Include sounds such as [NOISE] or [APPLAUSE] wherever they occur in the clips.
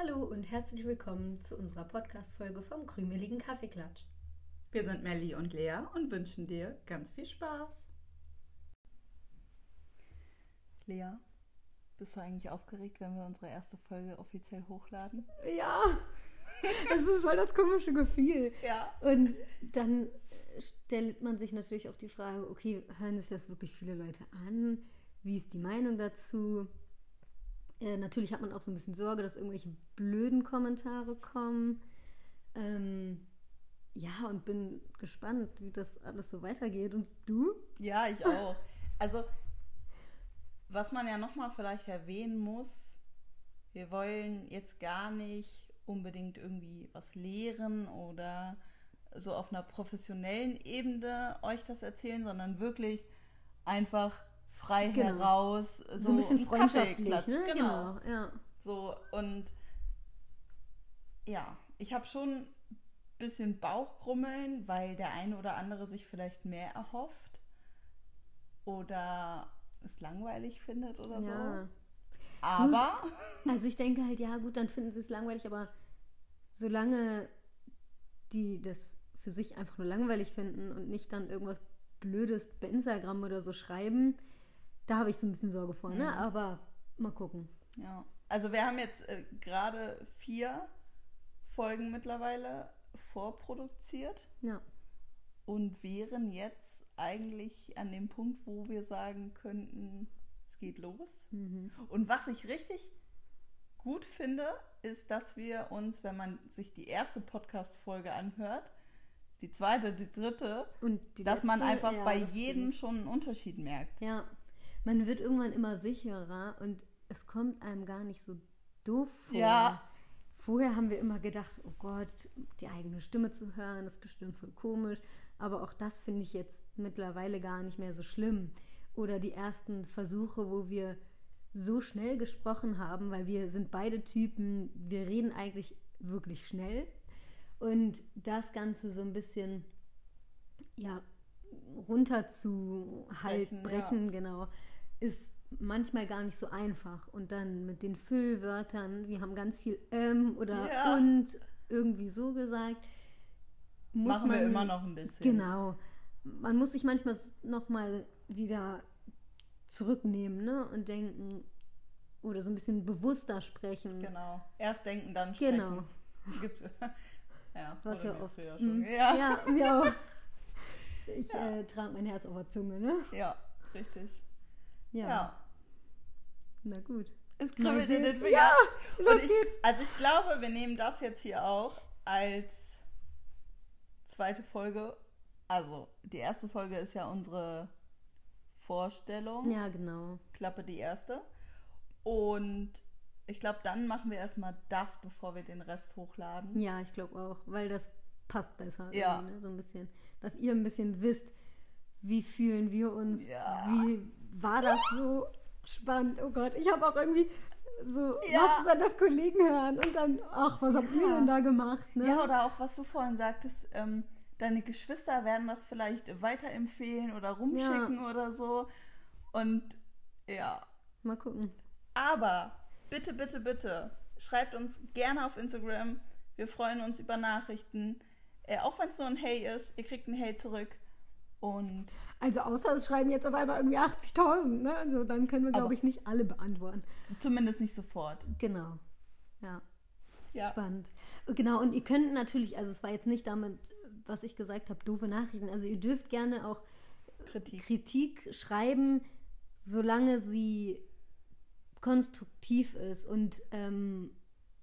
Hallo und herzlich willkommen zu unserer Podcast-Folge vom krümeligen Kaffeeklatsch. Wir sind Melli und Lea und wünschen dir ganz viel Spaß. Lea, bist du eigentlich aufgeregt, wenn wir unsere erste Folge offiziell hochladen? Ja, [LAUGHS] es ist voll das komische Gefühl. Ja. Und dann stellt man sich natürlich auch die Frage, okay, hören es jetzt wirklich viele Leute an? Wie ist die Meinung dazu? Äh, natürlich hat man auch so ein bisschen Sorge, dass irgendwelche blöden Kommentare kommen. Ähm, ja, und bin gespannt, wie das alles so weitergeht. Und du? Ja, ich auch. Also, was man ja nochmal vielleicht erwähnen muss, wir wollen jetzt gar nicht unbedingt irgendwie was lehren oder so auf einer professionellen Ebene euch das erzählen, sondern wirklich einfach frei Genau. heraus so, So ein bisschen freundschaftlich, ne? Genau. ja. So, und ja, ich habe schon ein bisschen Bauchgrummeln, weil der eine oder andere sich vielleicht mehr erhofft oder es langweilig findet oder ja. so. Aber Also ich denke halt, ja gut, dann finden sie es langweilig, aber solange die das für sich einfach nur langweilig finden und nicht dann irgendwas Blödes bei Instagram oder so schreiben, da habe ich so ein bisschen Sorge vor, ne? Ja. Aber mal gucken. ja, also wir haben jetzt äh, gerade vier Folgen mittlerweile vorproduziert Ja. und wären jetzt eigentlich an dem Punkt, wo wir sagen könnten, es geht los. Mhm. Und was ich richtig gut finde, ist, dass wir uns, wenn man sich die erste Podcast-Folge anhört, die zweite, die dritte, die dass man letzte- einfach ja, bei das jedem stimmt. schon einen Unterschied merkt. Ja, man wird irgendwann immer sicherer und es kommt einem gar nicht so doof vor. Ja. Vorher haben wir immer gedacht, oh Gott, die eigene Stimme zu hören, ist bestimmt voll komisch. Aber auch das finde ich jetzt mittlerweile gar nicht mehr so schlimm. Oder die ersten Versuche, wo wir so schnell gesprochen haben, weil wir sind beide Typen, wir reden eigentlich wirklich schnell. Und das Ganze so ein bisschen, ja, runterzuhalten, Brechen, brechen, genau, ist manchmal gar nicht so einfach. Und dann mit den Füllwörtern, wir haben ganz viel ähm oder Ja. und irgendwie so gesagt, muss Machen man wir immer noch ein bisschen. Genau. Man muss sich manchmal noch mal wieder zurücknehmen ne? und denken oder so ein bisschen bewusster sprechen. Genau. Erst denken, dann sprechen. Genau. Gibt's, [LAUGHS] ja, Was ja oft. Mhm. Ja. ja, mir auch. [LAUGHS] Ich Ja. äh, trage mein Herz auf der Zunge, ne? ja, richtig. Ja. Ja. Na gut. Es kribbelt in den Fingern. Ja, los ich, geht's. also ich glaube, wir nehmen das jetzt hier auch als zweite Folge. Also, die erste Folge ist ja unsere Vorstellung. Ja, genau. Klappe die erste. Und ich glaube, dann machen wir erstmal das, bevor wir den Rest hochladen. Ja, ich glaube auch, weil das passt besser. Ja. Ne? So ein bisschen, dass ihr ein bisschen wisst, wie fühlen wir uns, Ja. wie war das so spannend. Oh Gott, ich habe auch irgendwie so, Ja. was dann das Kollegen hören und dann, ach, was habt ihr denn da gemacht? Ne? Ja, oder auch, was du vorhin sagtest, ähm, deine Geschwister werden das vielleicht weiterempfehlen oder rumschicken oder so. Und ja, Mal gucken. aber bitte, bitte, bitte, schreibt uns gerne auf Instagram. Wir freuen uns über Nachrichten. Äh, auch wenn es nur ein Hey ist, ihr kriegt ein Hey zurück. Und Also außer es schreiben jetzt auf einmal irgendwie 80.000, ne? Also dann können wir, glaube ich, nicht alle beantworten. zumindest nicht sofort. Genau. Ja. Ja. Spannend. Genau, und ihr könnt natürlich, also es war jetzt nicht damit, was ich gesagt habe, doofe Nachrichten. Also ihr dürft gerne auch Kritik. Kritik schreiben, solange sie konstruktiv ist und ähm,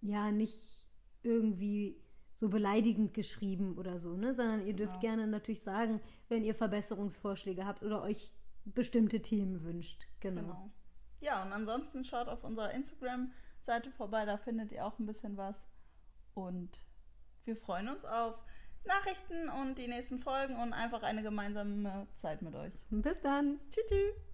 ja nicht irgendwie so beleidigend geschrieben oder so, ne? Sondern ihr dürft Genau. gerne natürlich sagen, wenn ihr Verbesserungsvorschläge habt oder euch bestimmte Themen wünscht. Genau. Genau. Ja, und ansonsten schaut auf unserer Instagram-Seite vorbei, da findet ihr auch ein bisschen was. Und wir freuen uns auf Nachrichten und die nächsten Folgen und einfach eine gemeinsame Zeit mit euch. Bis dann. Tschüss. tschüss.